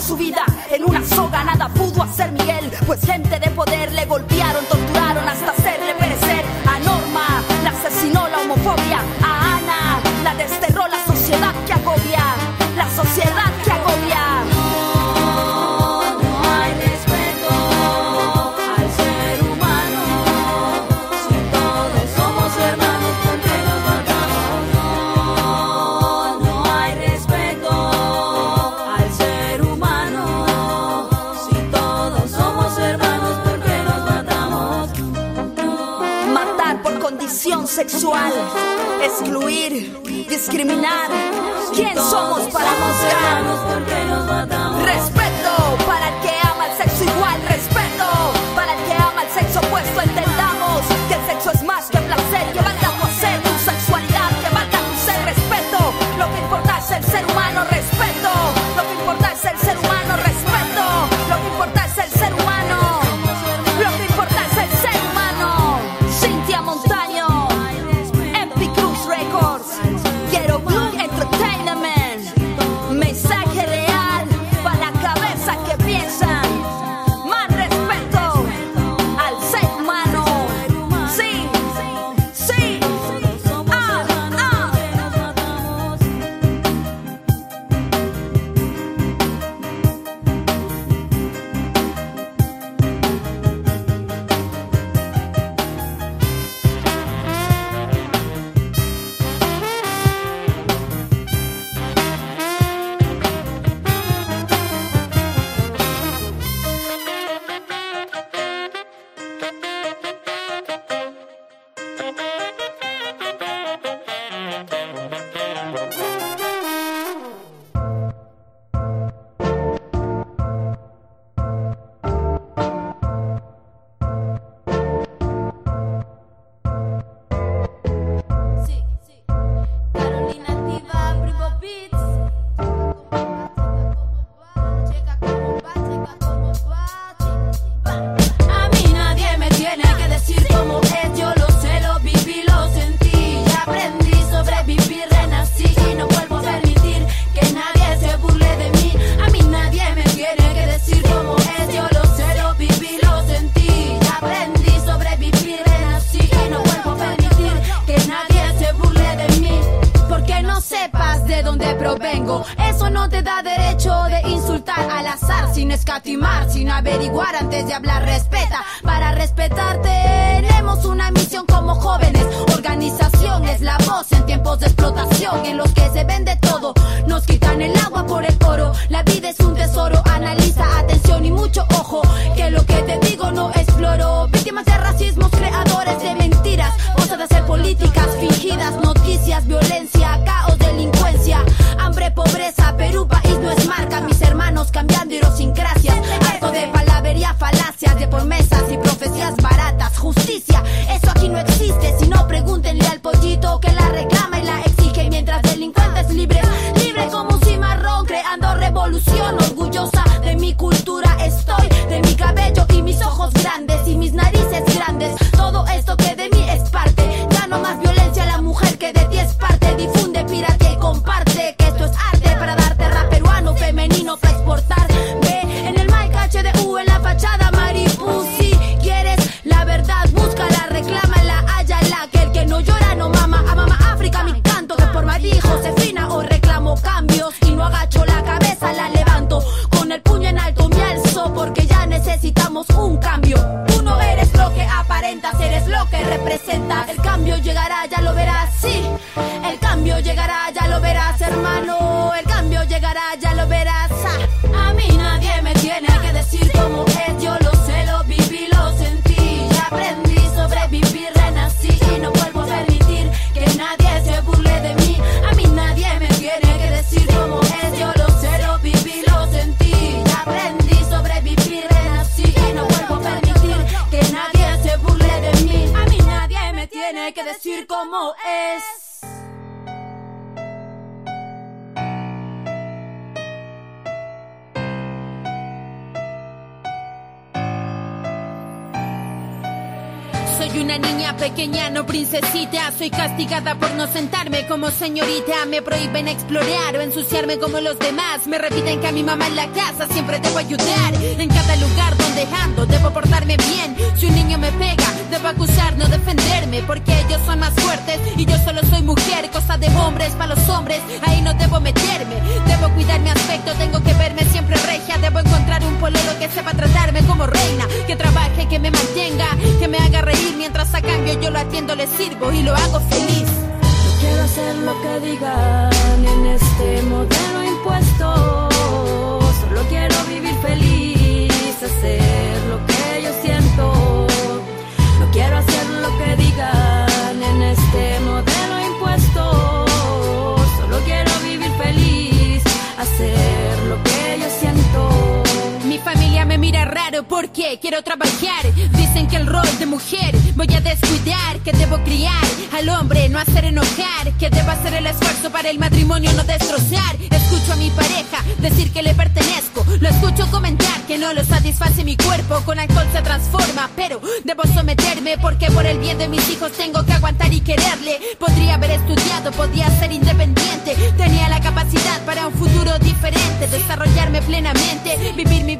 su vida en una soga. Nada pudo hacer Miguel, pues gente de poder le golpearon. excluir, discriminar. ¿Quién somos para juzgar? sino averiguar antes de hablar. Respeta, para respetar tenemos una misión como jóvenes. Organización es la voz en tiempos de explotación en los que se vende todo. Nos quitan el agua por el oro. La vida es un tesoro, analiza, atención y mucho ojo. Tiene que decir cómo es. Una niña pequeña, no princesita. Soy castigada por no sentarme como señorita. Me prohíben explorar o ensuciarme como los demás. Me repiten que a mi mamá en la casa siempre debo ayudar. En cada lugar donde ando debo portarme bien. Si un niño me pega, debo acusar, no defenderme. Porque ellos son más fuertes y yo solo soy mujer. Cosa de hombres para los hombres, ahí no debo meterme. Debo cuidar mi aspecto, tengo que verme siempre regia. Debo encontrar un pololo que sepa tratarme como reina. Que trabaje, que me mantenga, que me haga reír a cambio yo lo atiendo, le sirvo y lo hago feliz. No quiero hacer lo que digan en este modelo impuesto. Solo quiero vivir feliz, hacer lo que yo siento. No quiero hacer lo que digan mira raro porque quiero trabajar. Dicen que el rol de mujer voy a descuidar, que debo criar al hombre, no hacer enojar, que debo hacer el esfuerzo para el matrimonio, no destrozar. Escucho a mi pareja decir que le pertenezco, lo escucho comentar que no lo satisface mi cuerpo, con alcohol se transforma, pero debo someterme porque por el bien de mis hijos tengo que aguantar y quererle. Podría haber estudiado, podría ser independiente, tenía la capacidad para un futuro diferente, desarrollarme plenamente, vivir mi.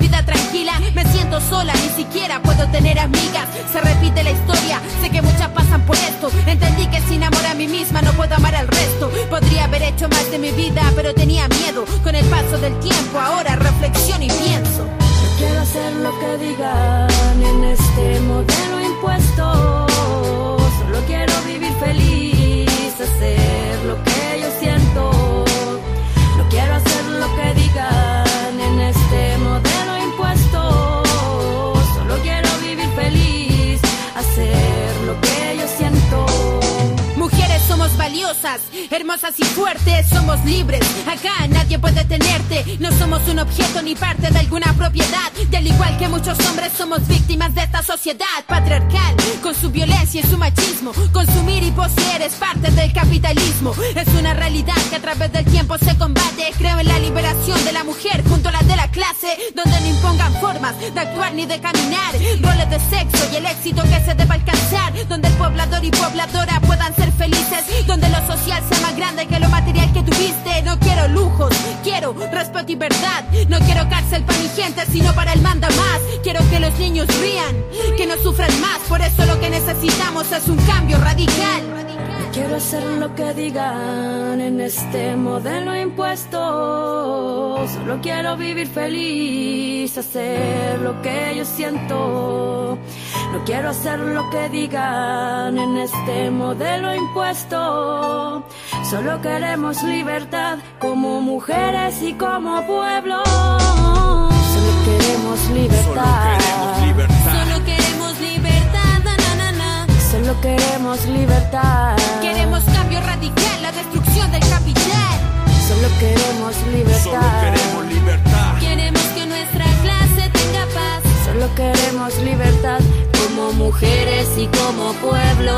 Sola, ni siquiera puedo tener amigas. Se repite la historia, sé que muchas pasan por esto. Entendí que sin amor a mí misma no puedo amar al resto. Podría haber hecho más de mi vida, pero tenía miedo. Con el paso del tiempo, ahora reflexiono y pienso. No quiero hacer lo que digan en este modelo hermosas y fuertes, somos libres. Acá nadie puede tenerte, no somos un objeto ni parte de alguna propiedad. Al igual que muchos hombres somos víctimas de esta sociedad patriarcal, con su violencia y su machismo. Consumir y poseer es parte del capitalismo. Es una realidad que a través del tiempo se combate. Creo en la liberación de la mujer junto a la de la clase, donde no impongan formas de actuar ni de caminar. Roles de sexo y el éxito que se debe alcanzar, donde el poblador y pobladora puedan ser felices, donde social sea más grande que lo material que tuviste. No quiero lujos, quiero respeto y verdad. No quiero cárcel para mi gente, sino para el manda más. Quiero que los niños rían, que no sufran más. Por eso lo que necesitamos es un cambio radical. Quiero hacer lo que digan en este modelo impuesto. Solo quiero vivir feliz, hacer lo que yo siento. No quiero hacer lo que digan en este modelo impuesto. Solo queremos libertad como mujeres y como pueblo. Solo queremos libertad. Solo queremos libertad, na, na, na, na. Solo queremos libertad. Queremos cambio radical, la destrucción del capital. Solo queremos libertad. libertad. Solo queremos libertad como mujeres y como pueblo.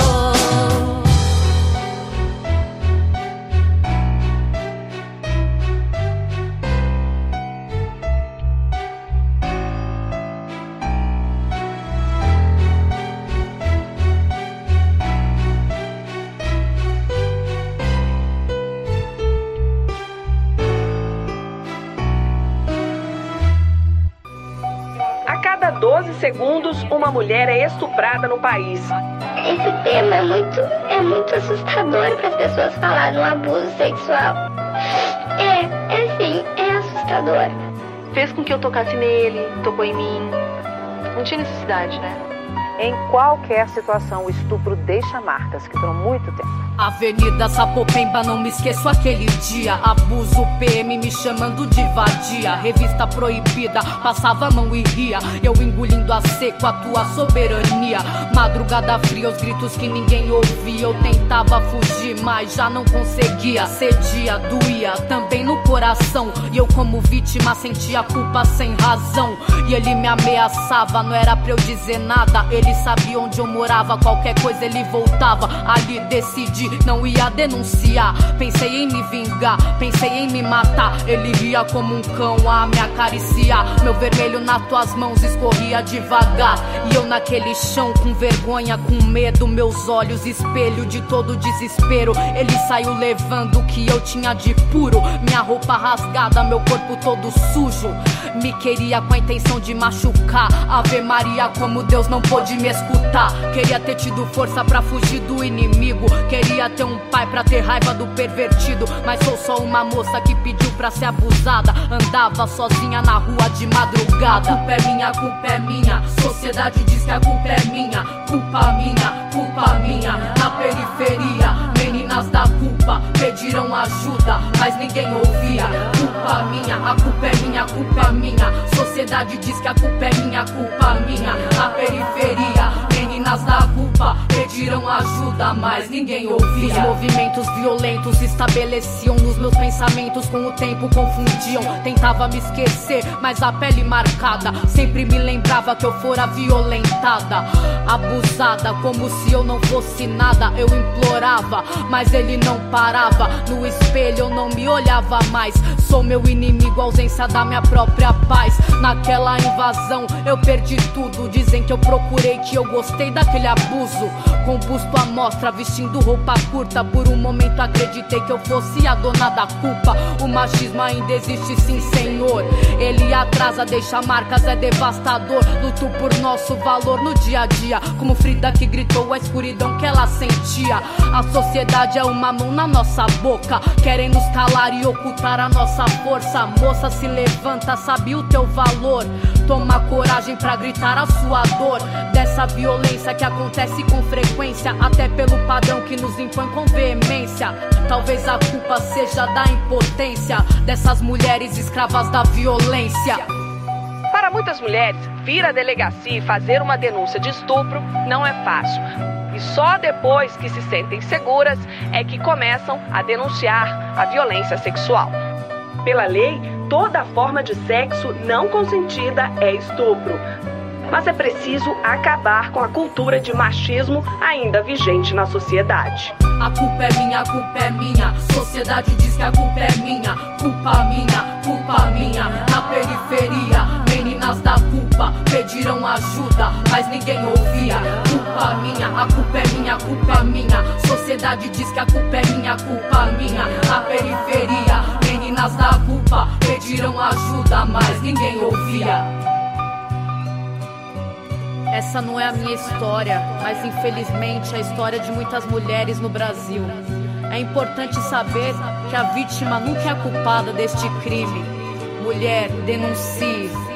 Segundos, uma mulher é estuprada no país. Esse tema é muito, é muito assustador para as pessoas falar no abuso sexual. É, é sim, é assustador. fez com que eu tocasse nele, tocou em mim. Não tinha necessidade, né? Em qualquer situação, o estupro deixa marcas que duram muito tempo. Avenida Sapopemba, não me esqueço aquele dia. Abuso PM me chamando de vadia. Revista proibida, passava a mão e ria. Eu engolindo a seco a tua soberania. Madrugada fria, os gritos que ninguém ouvia. Eu tentava fugir, mas já não conseguia. Cedia, doía também no coração. E eu, como vítima, sentia culpa sem razão. E ele me ameaçava, não era pra eu dizer nada. Ele sabia onde eu morava, qualquer coisa ele voltava. Ali decidi, não ia denunciar. Pensei em me vingar, pensei em me matar. Ele ria como um cão a me acariciar. Meu vermelho nas tuas mãos escorria devagar. E eu naquele chão com vergonha, com medo. Meus olhos, espelho de todo desespero. Ele saiu levando o que eu tinha de puro. Minha roupa rasgada, meu corpo todo sujo. Me queria com a intenção de machucar. Ave Maria, como Deus não pôde me escutar. Queria ter tido força pra fugir do inimigo. Queria ter um pai pra ter raiva do pervertido. Mas sou só uma moça que pediu pra ser abusada. Andava sozinha na rua de madrugada. A culpa é minha, culpa é minha. Sociedade diz que a culpa é minha. Culpa minha, culpa minha. Na periferia, meninas da culpa pediram ajuda, mas ninguém ouvia. Culpa minha, a culpa é minha, a culpa é minha. Sociedade diz que a culpa é minha, a culpa minha. Na periferia, meninas da culpa pediram ajuda, mas ninguém ouvia. Os movimentos violentos estabeleciam nos meus pensamentos, com o tempo confundiam. Tentava me esquecer, mas a pele marcada sempre me lembrava que eu fora violentada, abusada, como se eu não fosse nada. Eu implorava, mas ele não parava. No espelho eu não me olhava mais. Sou meu inimigo, ausência da minha própria paz. Naquela invasão eu perdi tudo. Dizem que eu procurei, que eu gostei daquele abuso. Com busto à mostra, vestindo roupa curta. Por um momento acreditei que eu fosse a dona da culpa. O machismo ainda existe, sim, senhor. Ele atrasa, deixa marcas, é devastador. Luto por nosso valor no dia a dia. Como Frida que gritou a escuridão que ela sentia. A sociedade é uma mão na nossa boca. Querem nos calar e ocultar a nossa força. Moça, se levanta, sabe o teu valor. Toma coragem pra gritar a sua dor. Dessa violência que acontece com frequência. Até pelo padrão que nos impõe com veemência. Talvez a culpa seja da impotência dessas mulheres escravas da violência. Para muitas mulheres, vir à delegacia e fazer uma denúncia de estupro não é fácil. E só depois que se sentem seguras é que começam a denunciar a violência sexual. Pela lei, toda forma de sexo não consentida é estupro. Mas é preciso acabar com a cultura de machismo ainda vigente na sociedade. A culpa é minha, a culpa é minha. Sociedade diz que a culpa é minha. Culpa minha, culpa minha. Na periferia, meninas da culpa pediram ajuda, mas ninguém ouvia. Culpa minha, a culpa é minha, a culpa é minha. Sociedade diz que a culpa é minha, culpa minha. Na periferia, meninas da culpa pediram ajuda, mas ninguém ouvia. Essa não é a minha história, mas infelizmente é a história de muitas mulheres no Brasil. É importante saber que a vítima nunca é a culpada deste crime. Mulher, denuncie.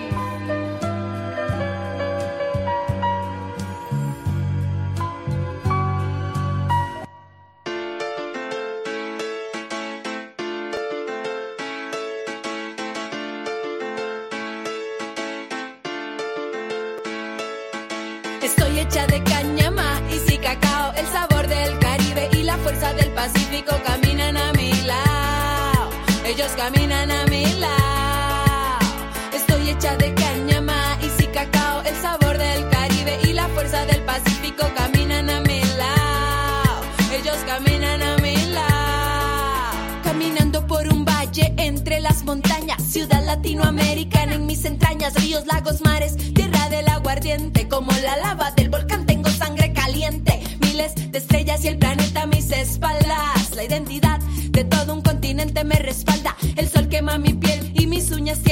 Caminan a mi lado. Estoy hecha de caña, maíz y cacao, el sabor del Caribe y la fuerza del Pacífico caminan a mi lado. Ellos caminan a mi lado. Caminando por un valle entre las montañas, ciudad latinoamericana en mis entrañas, ríos, lagos, mares, tierra del aguardiente, como la lava del volcán tengo sangre caliente, miles de estrellas y el planeta a mis espaldas, la identidad de todo un continente me respalda,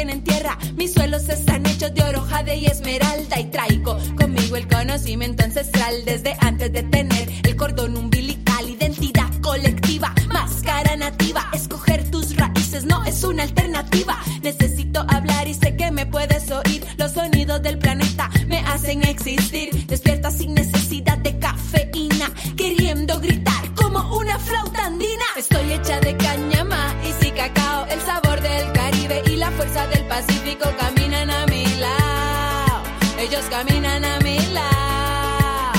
tienen tierra, mis suelos están hechos de oro, jade y esmeralda y traigo conmigo el conocimiento ancestral desde antes de tener el cordón umbilical, identidad colectiva, máscara nativa, escoger tus raíces no es una alternativa, necesito hablar y sé que me puedes oír, los sonidos del planeta me hacen existir, caminan a mi lado.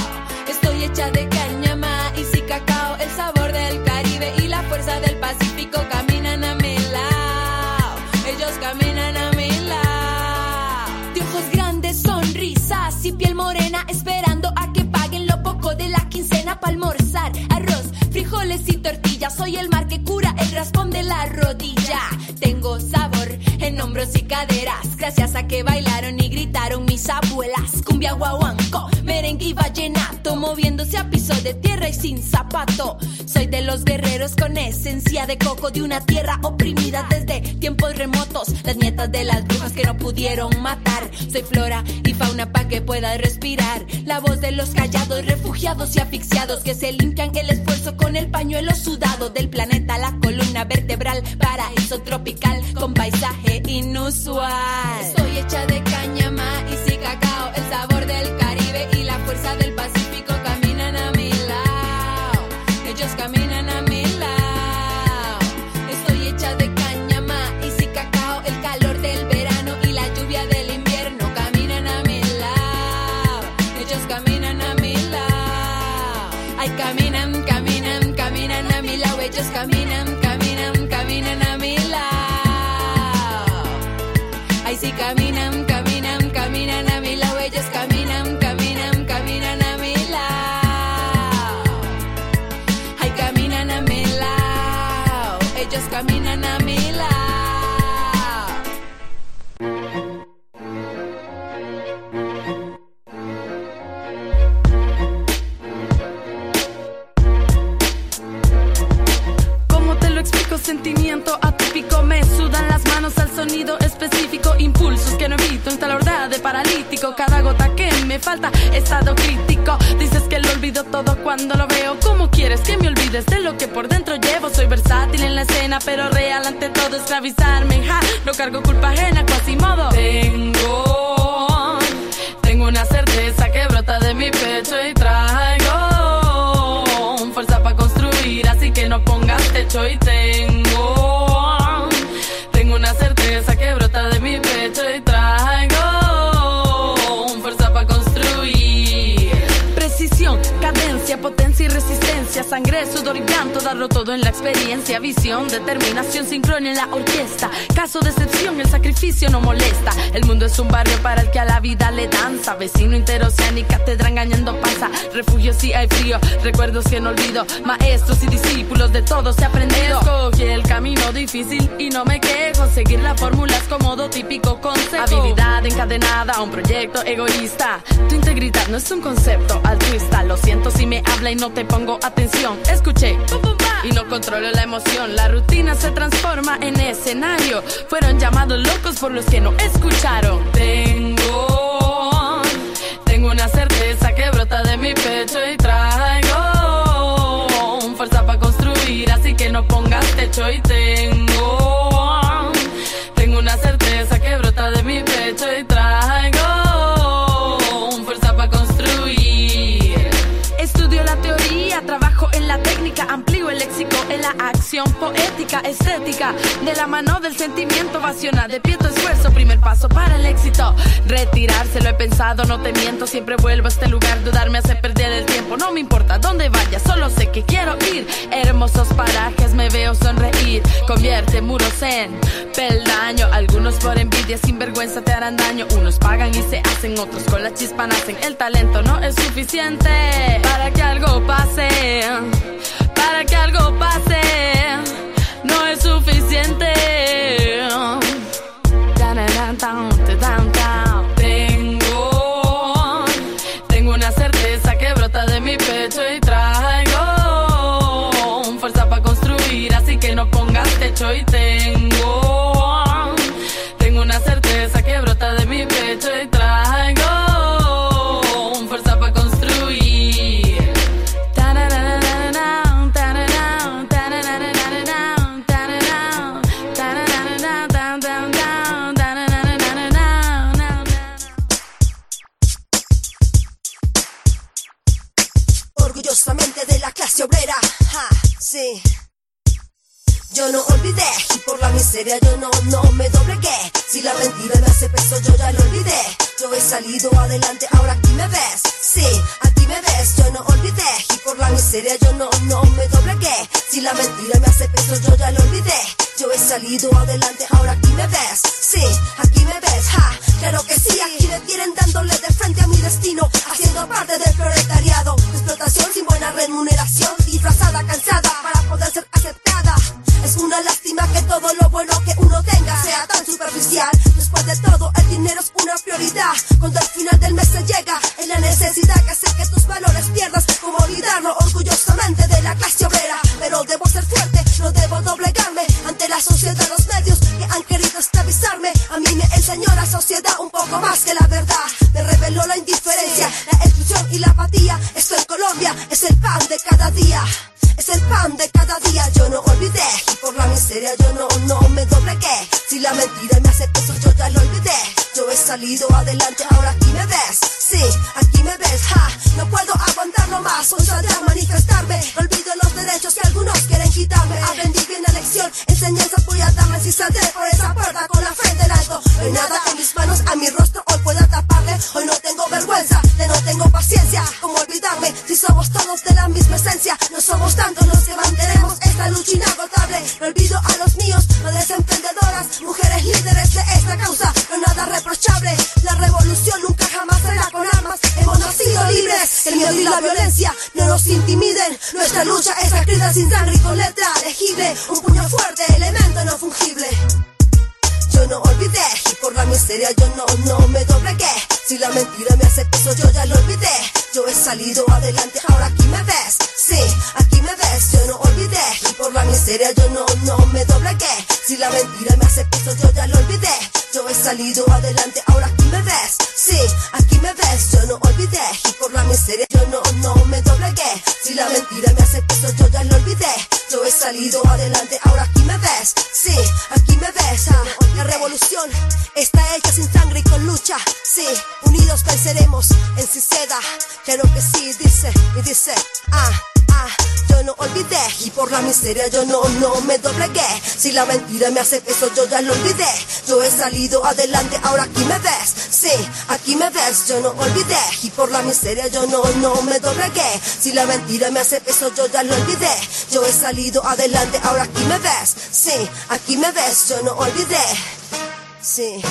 Estoy hecha de caña, maíz y cacao, el sabor del Caribe y la fuerza del Pacífico caminan a mi lado. Ellos caminan a mi lado. De ojos grandes, sonrisas y piel morena, esperando a que paguen lo poco de la quincena para almorzar. Arroz, frijoles y tortillas. Soy el mar que cura el raspón de la rodilla. Tengo sabor en hombros y caderas. Gracias a que bailaron y vallenato. Moviéndose a piso de tierra y sin zapato. Soy de los guerreros con esencia de coco de una tierra oprimida desde tiempos remotos. Las nietas de las brujas que no pudieron matar. Soy flora y fauna para que puedas respirar. La voz de los callados, refugiados y asfixiados que se limpian el esfuerzo con el pañuelo sudado del planeta, la columna vertebral, paraíso tropical con paisaje inusual. Estoy hecha de visión, determinación, sincronía en la orquesta. Caso de excepción, el sacrificio no molesta. El mundo es un barrio para el que a la vida le danza. Vecino interoceánica, te engañando pasa. Refugio si hay frío, recuerdos que no olvido. Maestros y discípulos de todo se aprendido. Escogí el camino difícil y no me quejo. Seguir la fórmula es cómodo, típico consejo. Habilidad encadenada a un proyecto egoísta. Tu integridad no es un concepto altruista. Lo siento si me habla y no te pongo atención. Escuché y no controlo la emoción. La rutina se transforma en escenario. Fueron llamados locos por los que no escucharon. Tengo, tengo una certeza que brota de mi pecho y traigo fuerza para construir. Así que no pongas techo y tengo, acción poética, estética, de la mano del sentimiento vaciona, de pie tu esfuerzo, primer paso para el éxito. Retirarse lo he pensado, no te miento, siempre vuelvo a este lugar, dudar me hace perder el tiempo, no me importa dónde vaya, solo sé que quiero ir. Hermosos parajes, me veo sonreír, convierte muros en peldaño, algunos por envidia, sin vergüenza te harán daño, unos pagan y se hacen, otros con la chispa nacen, el talento no es suficiente para que algo pase, para que algo pase, no es suficiente. Tengo, tengo una certeza que brota de mi pecho y traigo fuerza para construir, así que no pongas techo y tengo, la exclusión y la apatía. Esto en Colombia es el pan de cada día. Es el pan de cada día, yo no olvidé. Y por la miseria yo no, no me doblegué. Si la mentira me hace peso, yo ya lo olvidé. Yo he salido adelante, ahora aquí me ves. Sí, aquí me ves, ja. No puedo aguantarlo más, hoy saldré a manifestarme. Olvido los derechos que algunos quieren quitarme. Aprendí bien la lección, enseñanza voy a darles si saldré por esa puerta con la frente en alto. No hay nada en mis manos, a mi rostro lucha inagotable. No olvido a los míos, madres emprendedoras, mujeres líderes de esta causa. No nada reprochable, la revolución nunca jamás será con armas. Hemos nacido libres, el miedo y la violencia no nos intimiden. Nuestra lucha es escrita sin sangre y con letra legible. Un puño fuerte, elemento no fungible. Yo no olvidé y por la miseria yo no, no me doblegué. Si la mentira me hace peso, yo ya lo olvidé. Yo he salido adelante, ahora aquí me ves. Sí, aquí me ves, yo no olvidé. Por la miseria yo no, no me doblegué. Si la mentira me hace peso, yo ya lo olvidé. Yo he salido adelante, ahora aquí me ves. Sí, aquí me ves, yo no olvidé. Y por la miseria yo no, no me doblegué. Si la mentira me hace peso, yo ya lo olvidé. Yo he salido adelante, ahora aquí me ves. Sí, aquí me ves. Ah, la revolución está hecha sin sangre y con lucha. Sí, unidos venceremos en Ciceda. Claro que sí, dice y dice. Ah, olvidé y por la miseria yo no, no me doblegué. Si la mentira me hace peso, yo ya lo olvidé. Yo he salido adelante, ahora aquí me ves. Sí, aquí me ves, yo no olvidé y por la miseria yo no, no me doblegué. Si la mentira me hace peso, yo ya lo olvidé. Yo he salido adelante, ahora aquí me ves. Sí, aquí me ves, yo no olvidé. Sí.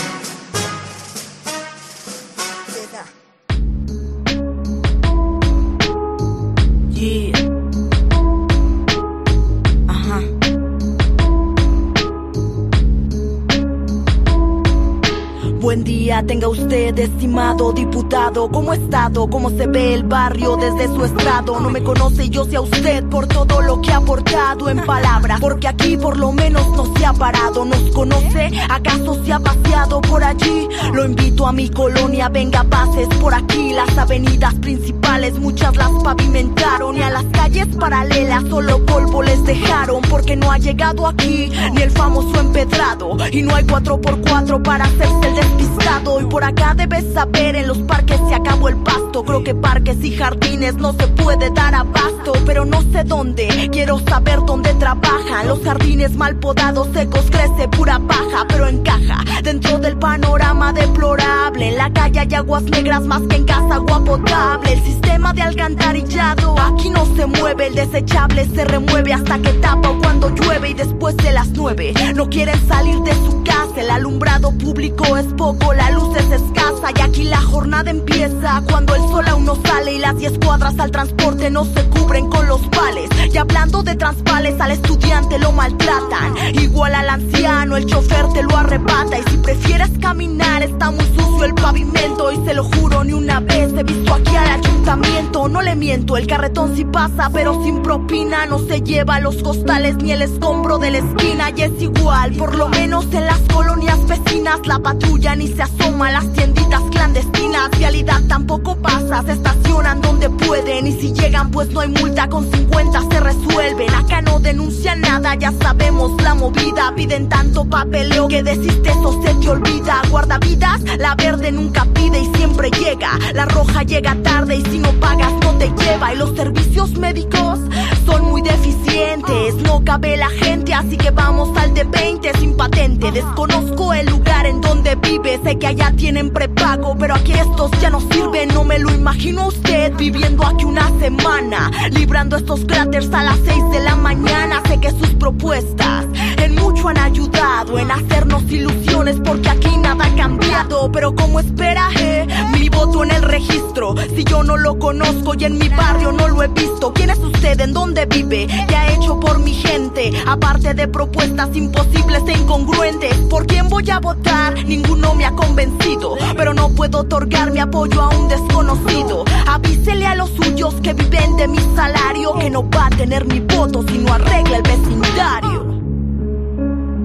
Tenga usted, estimado diputado. ¿Cómo estado? ¿Cómo se ve el barrio desde su estrado? No me conoce, yo sé a usted por todo lo que ha aportado en palabras. Porque aquí por lo menos no se ha parado. ¿Nos conoce? ¿Acaso se ha paseado por allí? Lo invito a mi colonia, venga, pases por aquí. Las avenidas principales, muchas las pavimentaron. Y a las calles paralelas solo polvo les dejaron. Porque no ha llegado aquí ni el famoso empedrado. Y no hay 4x4 para hacerse el despistado. Y por acá debes saber, en los parques se acabó el pasto. Creo que parques y jardines no se puede dar abasto. Pero no sé dónde, quiero saber dónde trabajan. Los jardines mal podados, secos, crece pura paja. Pero encaja dentro del panorama deplorable. En la calle hay aguas negras más que en casa, agua potable. El sistema de alcantarillado aquí no se mueve. El desechable se remueve hasta que tapa o cuando llueve y después de las nueve. No quieren salir de su casa, el alumbrado público es poco, luz es escasa y aquí la jornada empieza cuando el sol aún no sale y las 10 cuadras al transporte no se cubren con los vales. Y hablando de transpales, al estudiante lo maltratan. Igual al anciano, el chofer te lo arrebata. Y si prefieres caminar, está muy sucio el pavimento. Y se lo juro, ni una vez he visto aquí al ayuntamiento. No le miento, el carretón sí pasa, pero sin propina. No se lleva los costales ni el escombro de la esquina. Y es igual, por lo menos en las colonias vecinas, la patrulla ni se asoma las tienditas clandestinas. Realidad tampoco pasa, se estacionan donde pueden. Y si llegan, pues no hay multa, con 50 se resuelven. Acá no denuncian nada, ya sabemos la movida. Piden tanto papeleo que deciste eso se te olvida. Guardavidas, la verde nunca pide y siempre llega. La roja llega tarde y si no pagas no te lleva. Y los servicios médicos son muy deficientes. No cabe la gente, así que vamos al de 20 sin patente. Desconozco el lugar en donde vive, sé que allá tienen prepago, pero aquí estos ya no sirven. No me lo imagino usted viviendo aquí una semana, librando estos cráteres a las 6 de la mañana. Sé que sus propuestas en mucho han ayudado en hacernos ilusiones porque aquí nada ha cambiado. Pero como espera, eh, mi voto en el registro. Si yo no lo conozco y en mi barrio no lo he visto, ¿quién es usted? ¿En dónde vive? ¿Qué ha hecho por mi gente? Aparte de propuestas imposibles e incongruentes, ¿por quién voy a votar? Ninguno me ha convencido, pero no puedo otorgar mi apoyo a un desconocido. Avísele a los suyos que viven de mi salario que no va a tener mi voto si no arregla el vecindario.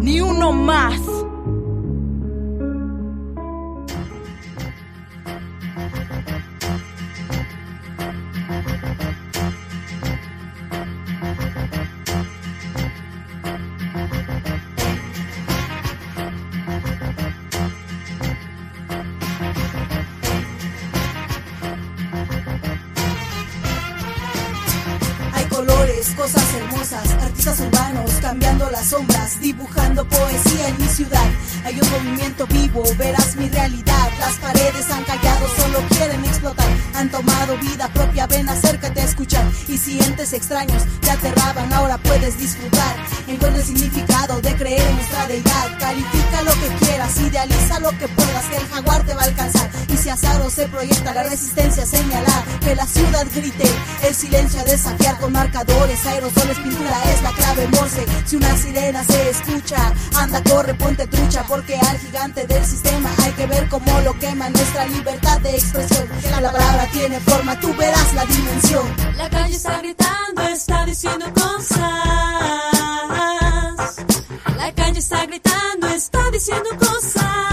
Ni uno más. Las sombras, dibujando poesía en mi ciudad. Hay un movimiento vivo, verás mi realidad. Las paredes han callado, solo quieren explotar. Han tomado vida propia, ven acércate a escuchar. Y sientes extraños, te aterraban, ahora puedes disfrutar. Encuentra el significado de creer en nuestra deidad. Califica lo que quieras, idealiza lo que puedas, que el jaguar te va a alcanzar. Se proyecta la resistencia, señalar que la ciudad grite, el silencio a desafiar con marcadores, aerosoles, pintura es la clave morse. Si una sirena se escucha, anda, corre, ponte trucha, porque al gigante del sistema hay que ver cómo lo quema nuestra libertad de expresión. La palabra tiene forma, tú verás la dimensión. La calle está gritando, está diciendo cosas. La calle está gritando, está diciendo cosas.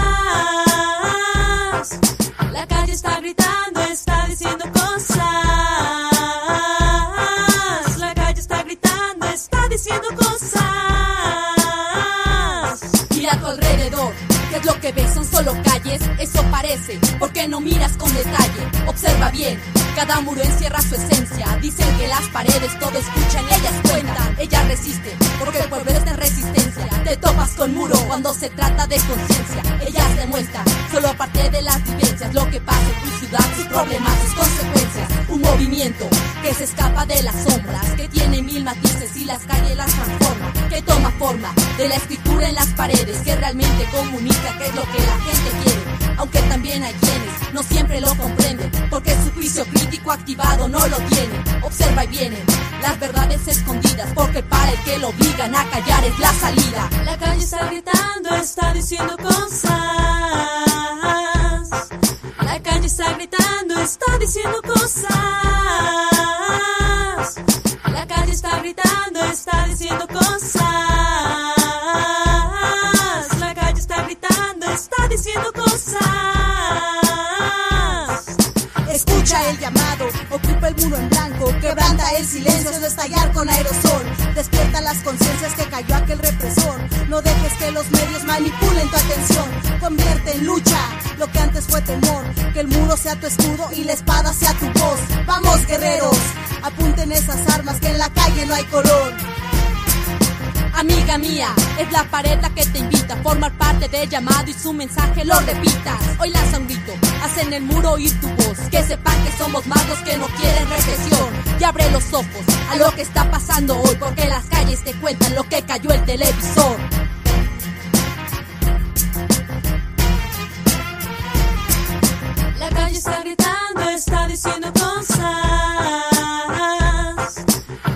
Eso parece. ¿Por qué no miras con detalle? Observa bien, cada muro encierra su esencia. Dicen que las paredes todo escuchan, ellas cuentan, ellas resisten, porque el pueblo es de resistencia. Te topas con muro cuando se trata de conciencia. Ellas demuestran, solo parte de las vivencias, lo que pasa en tu ciudad, sus problemas, sus consecuencias. Un movimiento que se escapa de las sombras, que tiene mil matices y las calles las transforma, que toma forma de la escritura en las paredes, que realmente comunica qué es lo que la gente quiere. Aunque también hay quienes no siempre lo comprenden, porque su juicio crítico activado no lo tienen. Observa y vienen las verdades escondidas, porque para el que lo obligan a callar es la salida. La calle está gritando, está diciendo cosas. La calle está gritando, está diciendo cosas. Quebranta el silencio de estallar con aerosol. Despierta las conciencias que cayó aquel represor. No dejes que los medios manipulen tu atención. Convierte en lucha lo que antes fue temor. Que el muro sea tu escudo y la espada sea tu voz. Vamos guerreros, apunten esas armas que en la calle no hay color. Amiga mía, es la pared la que te invita a formar parte del llamado y su mensaje lo repitas. Hoy lanza un grito, haz en el muro oír tu voz. Que sepan que somos más los que no quieren represión. Y abre los ojos a lo que está pasando hoy, porque las calles te cuentan lo que cayó el televisor. La calle está gritando, está diciendo cosas.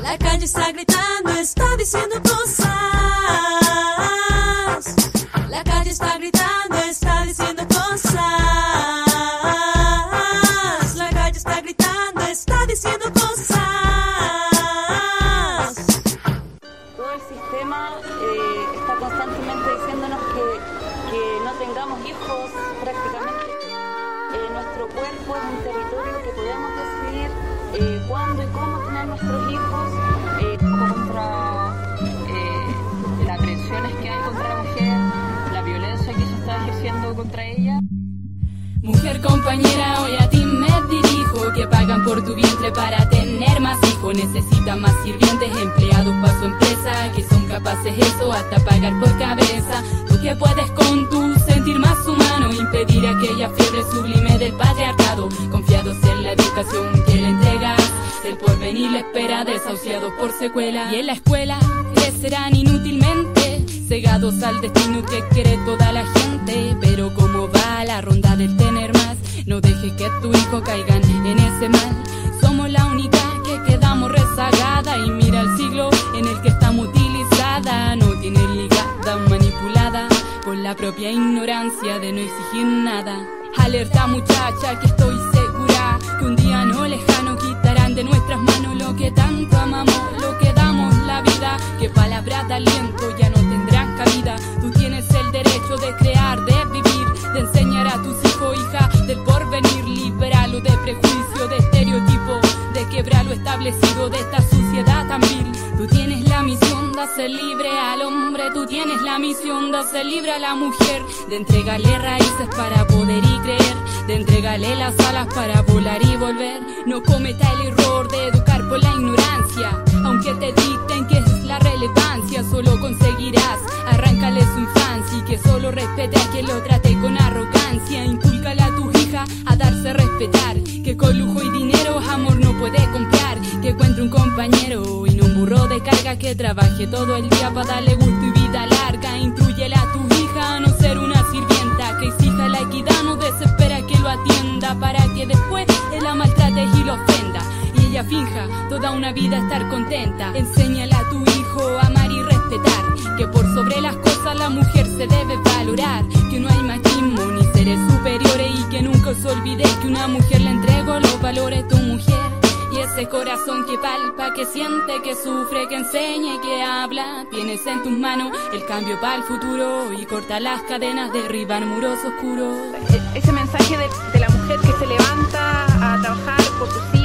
La calle está gritando, está diciendo cosas. Para tener más hijos necesita más sirvientes, empleados para su empresa, que son capaces eso hasta pagar por cabeza. Tú que puedes con tu sentir más humano, impedir aquella fiebre sublime del patriarcado, confiados en la educación que le entregas. El porvenir le espera desahuciados por secuela y en la escuela crecerán inútilmente cegados al destino que quiere toda la gente. Pero como va la ronda del tener más, no dejes que tu hijo caiga en ese mal. Ignorancia de no exigir nada. Alerta muchacha que estoy segura que un día no lejano quitarán de nuestras manos lo que tanto amamos, lo que damos la vida, que palabras de aliento ya no tendrán cabida. Tú tienes el derecho de crear, de vivir, de enseñar a tus hijos, hija del porvenir, liberarlo de prejuicio, de estereotipo, de quebrar lo establecido de esta sociedad tan vil. Hacer libre al hombre, tú tienes la misión. De hacer libre a la mujer, de entregarle raíces para poder y creer, de entregarle las alas para volar y volver. No cometa el error de educar por la ignorancia, aunque te dicten que es la relevancia, solo conseguirás arrancarle su infancia. Y que solo respete a quien lo trate con arrogancia. Inculcale a tu hija a darse a respetar, que con lujo y dinero amor no puede comprar, que encuentre un compañero burro carga que trabaje todo el día para darle gusto y vida larga. Intrúyele a tu hija a no ser una sirvienta, que exija la equidad, no desespera que lo atienda para que después él la maltrate y lo ofenda. Y ella finja toda una vida estar contenta. Enséñale a tu hijo a amar y respetar, que por sobre las cosas la mujer se debe valorar, que no hay machismo ni seres superiores y que nunca se olvide que una mujer le entregó corazón que palpa, que siente, que sufre, que enseña y que habla, tienes en tus manos el cambio para el futuro y corta las cadenas, derriban muros oscuros. Ese mensaje de, de la mujer que se levanta a trabajar por sus hijos,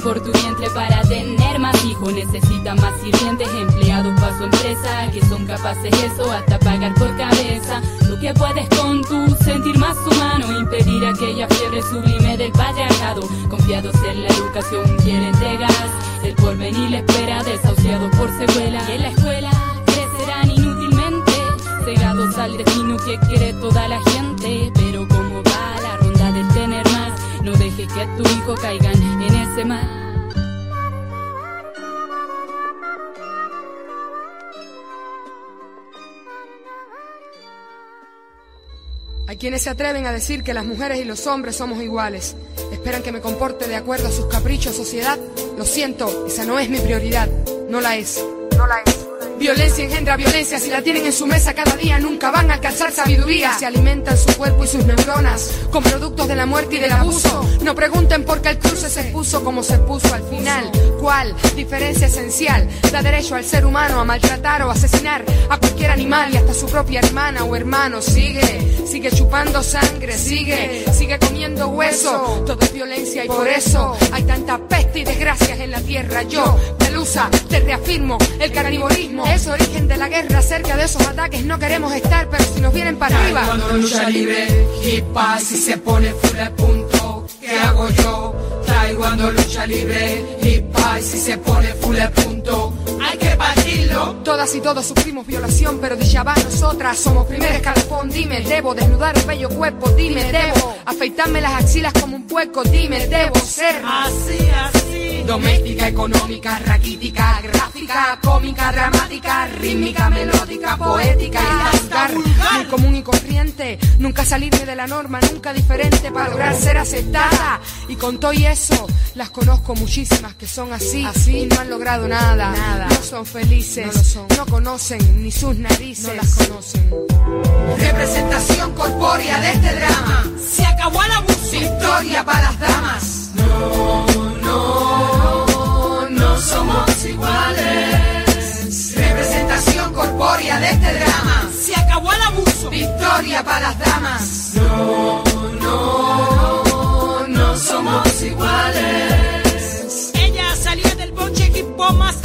por tu vientre para tener más hijos. Necesitan más sirvientes, empleados para su empresa, que son capaces eso hasta pagar por cabeza. Tú que puedes con tu sentir más humano, impedir aquella fiebre sublime del patriarcado. Confiados en la educación que le entregas, el porvenir espera, desahuciados por secuela. Y en la escuela crecerán inútilmente, cegados al destino que quiere toda la gente. No dejes que tu hijo caigan en ese mal. Hay quienes se atreven a decir que las mujeres y los hombres somos iguales. Esperan que me comporte de acuerdo a sus caprichos, sociedad. Lo siento, esa no es mi prioridad. No la es. No la es. Violencia engendra violencia, si la tienen en su mesa cada día nunca van a alcanzar sabiduría. Se alimentan su cuerpo y sus neuronas con productos de la muerte y del abuso. No pregunten por qué el cruce se puso como se puso al final. ¿Cuál diferencia esencial da derecho al ser humano a maltratar o asesinar a cualquier animal y hasta su propia hermana o hermano? Sigue, sigue chupando sangre, sigue, sigue comiendo hueso. Todo es violencia y por eso hay tanta peste y desgracias en la tierra. Yo, Pelusa, te reafirmo, el carnivorismo es origen de la guerra. Cerca de esos ataques no queremos estar, pero si nos vienen para arriba. Cuando lucha libre, hip si se pone full de punto, ¿qué hago yo? Cuando lucha libre, hip si se pone full de punto, hay que partirlo. Todas y todos sufrimos violación, pero de va nosotras somos primer escalafón. Dime, debo desnudar el bello cuerpo, dime, debo afeitarme las axilas como un puerco, dime, debo ser así, así. Doméstica, económica, raquítica, gráfica, cómica, dramática, rítmica, melódica, poética y vulgar. Muy común y corriente, nunca salirme de la norma, nunca diferente para lograr ser aceptada. Y con todo y eso, las conozco muchísimas que son así, así y no han logrado nada. Nada. No son felices, no, lo son. no conocen ni sus narices, no las conocen. Representación corpórea de este drama, se acabó el abuso. historia para las damas. No, no, no somos iguales. Representación corpórea de este drama, se acabó el abuso, victoria para las damas. No, no, no somos iguales. Ella salía del boche equipo más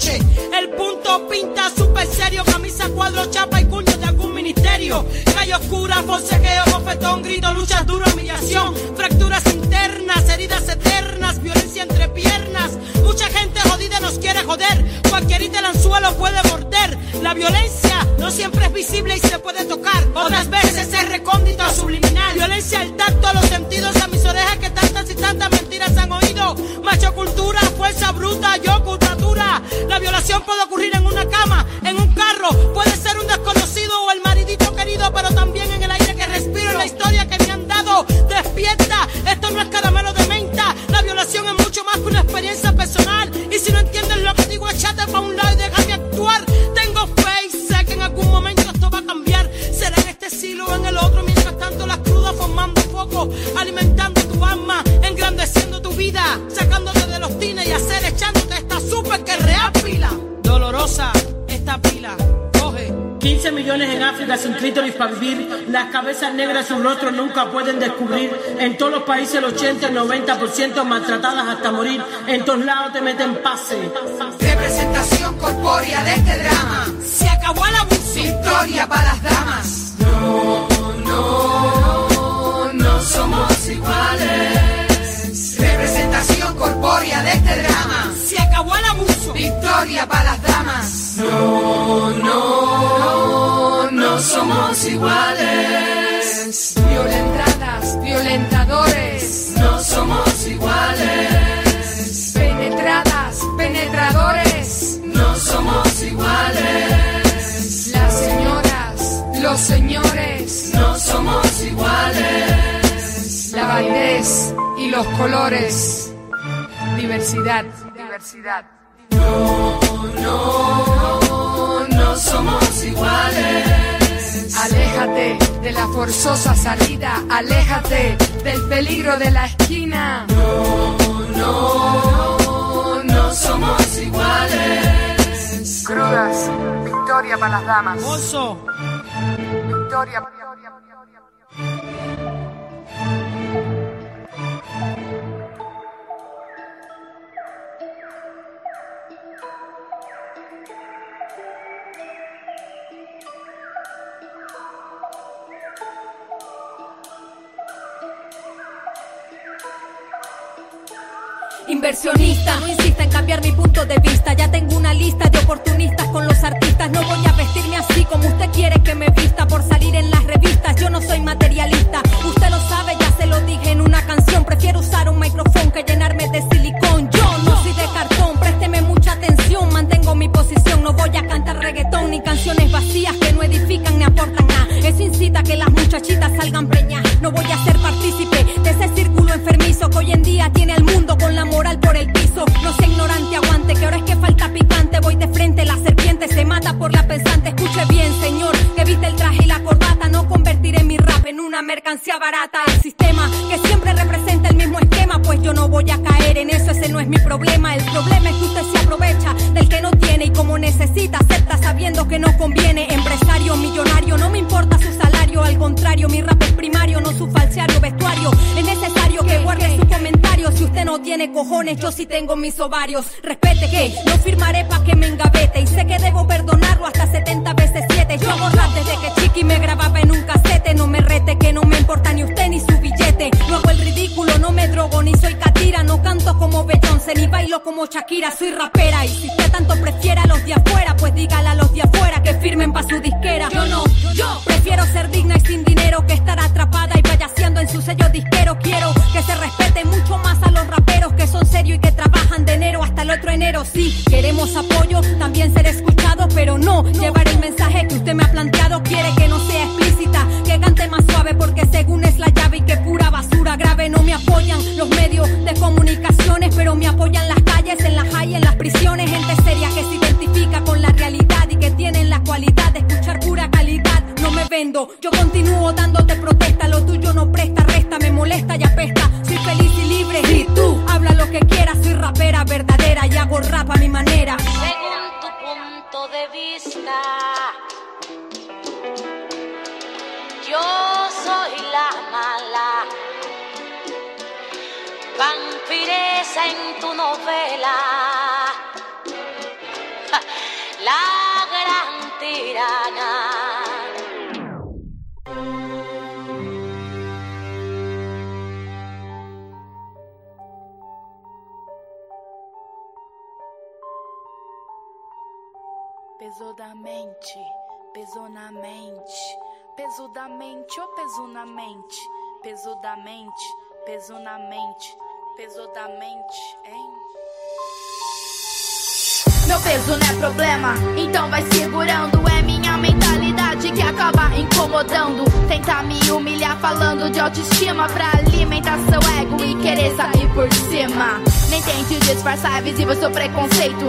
el punto pinta súper serio, camisa, cuadro, chapa y cuño de algún ministerio. Calle oscura, forcejeo, bofetón, grito, luchas duras, humillación. Fracturas internas, heridas eternas, violencia entre piernas. Mucha gente jodida nos quiere joder, cualquierita el anzuelo puede morder. La violencia no siempre es visible y se puede tocar, otras veces es recóndito, subliminal. Violencia al tacto, a los sentidos, a mis orejas que tantas y tantas mentiras han oído. Macho cultura, fuerza bruta, yo culpa la violación puede ocurrir en una cama, en un carro, puede ser un desconocido para vivir. Las cabezas negras sus rostros nunca pueden descubrir. En todos los países el 80 y 90% maltratadas hasta morir. En todos lados te meten pase. Representación corpórea de este drama. Se acabó el abuso. Victoria para las damas. No, no somos iguales. Violentadas, violentadores. No somos iguales. Penetradas, penetradores. No somos iguales. Las señoras, los señores. No somos iguales. La validez y los colores. Diversidad, diversidad. No, no, no somos iguales. Aléjate de la forzosa salida, aléjate del peligro de la esquina. No, no, no somos iguales. Crudas, victoria para las damas. Oso. Victoria. Inversionista, no insista en cambiar mi punto de vista. Ya tengo una lista de oportunistas con los artistas. No voy a vestirme así como usted quiere que me vista por salir en las revistas. Yo no soy materialista. Usted lo sabe, ya se lo dije en una canción. Prefiero usar un micrófono que llenarme de silicón. Yo no soy de cartón, présteme mucha atención. Mantengo mi posición. No voy a cantar reggaetón ni canciones vacías que no edifican ni aportan nada. Eso incita que las muchachitas salgan preñas. No voy a ser partícipe de ese círculo enfermizo que hoy en día tiene al mundo con la moral por el piso. No sea ignorante, aguante, que ahora es que falta picante. Voy de frente, la serpiente se mata por la pensante. Escuche bien, señor, que viste el traje y la corbata. No convertiré mi rap en una mercancía barata. El sistema que siempre representa el mismo esquema, pues yo no voy a caer en eso, ese no es mi problema. El problema es que usted se aprovecha del que no tiene y como necesita, acepta sabiendo que no conviene. Contrario, mi rap es primario, no su falseario vestuario. Es necesario que guarde su comentario. Si usted no tiene cojones, yo sí tengo mis ovarios. Respete que no firmaré pa' que me engavete. Y sé que debo perdonarlo hasta 70 veces 7. Yo hago desde que chiqui me grababa en un casete. No me rete que no me importa ni usted ni su billete. No hago el ridículo, no me drogo ni soy catira. No canto como Beyoncé ni bailo como Shakira. Soy rapera y si usted tanto prefiere a los de afuera, pues dígale a los de afuera que firmen pa' su disquera. Yo no, yo prefiero ser digna y sin mucho más a los raperos que son serios y que trabajan de enero hasta el otro enero. Sí, queremos apoyo, Feliz y libre y tú habla lo que quieras, soy rapera verdadera y hago rap a mi manera. Según tu punto de vista, yo soy la mala. Vampiresa en tu novela, la gran tirana. Peso da mente, peso na mente. Peso da mente, hein? Meu peso não é problema, então vai segurando. É minha mentalidade que acaba incomodando. Tentar me humilhar falando de autoestima pra alimentar seu ego e querer sair por cima. Nem tente disfarçar, é visível seu preconceito.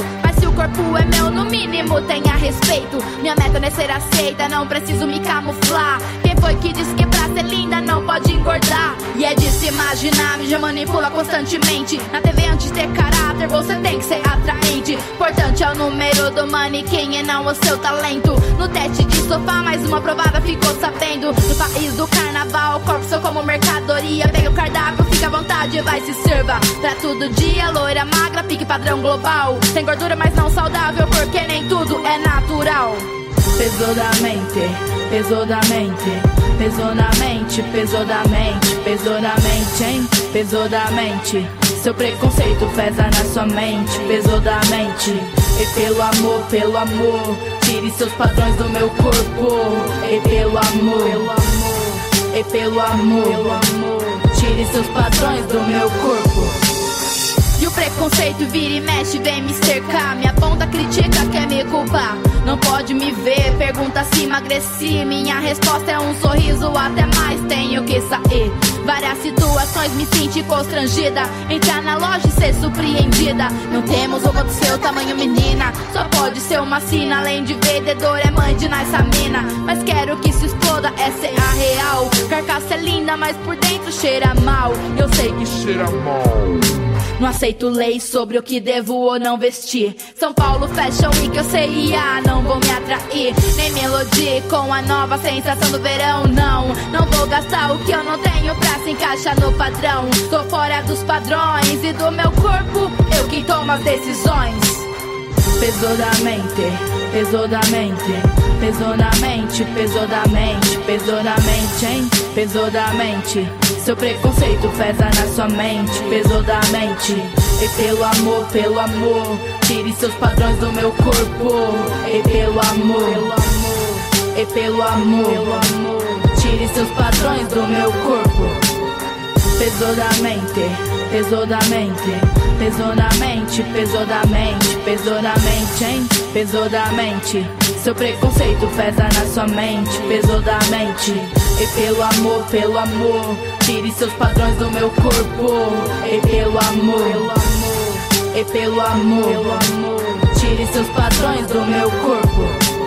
Corpo é meu, no mínimo tenha respeito. Minha meta não é ser aceita, não preciso me camuflar. Foi que disse que pra ser linda não pode engordar? E é de se imaginar, me já manipula constantemente. Na TV, antes de ter caráter, você tem que ser atraente. Importante é o número do manequim e não o seu talento. No teste de sofá, mais uma provada ficou sabendo. No país do carnaval, o corpo sou como mercadoria. Pega o cardápio, fica à vontade, vai se sirva. Pra todo dia, loira, magra, pique padrão global. Tem gordura, mas não saudável, porque nem tudo é natural. Pesou da mente, pesou da mente, pesou na mente, pesou da mente, pesou na mente, hein? Pesou da mente. Seu preconceito pesa na sua mente, pesou da mente. E pelo amor, pelo amor, tire seus padrões do meu corpo. E pelo amor, pelo amor, e pelo amor, tire seus padrões do meu corpo. E o preconceito vira e mexe, vem me cercar. Minha ponta critica, quer me culpar. Não pode me ver, pergunta se emagreci. Minha resposta é um sorriso, até mais tenho que sair. Várias situações me senti constrangida. Entrar na loja e ser surpreendida. Não temos roupa do seu tamanho, menina. Só pode ser uma sina. Além de vendedor, é mãe de nessa mina. Mas quero que se exploda, essa é a real. Carcaça é linda, mas por dentro cheira mal. Eu sei que cheira mal. Não aceito leis sobre o que devo ou não vestir. São Paulo Fashion Week, eu sei, ah, não vou me atrair. Nem melodia com a nova sensação do verão, não. Não vou gastar o que eu não tenho pra se encaixar no padrão. Tô fora dos padrões e do meu corpo, eu quem tomo as decisões. Pesou da mente, pesou na mente, pesou da mente, pesou na mente, hein? Pesou da mente. Seu preconceito pesa na sua mente, pesou da mente. E pelo amor, pelo amor, tire seus padrões do meu corpo. E pelo amor, e pelo amor, pelo amor, tire seus padrões do meu corpo. Pesou da mente, pesou da mente, pesou na mente, pesou da mente, pesou na mente, hein? Pesou da mente. Seu preconceito pesa na sua mente, pesou da mente. E pelo amor, pelo amor, tire seus padrões do meu corpo. E pelo amor, e pelo amor, tire seus padrões do meu corpo.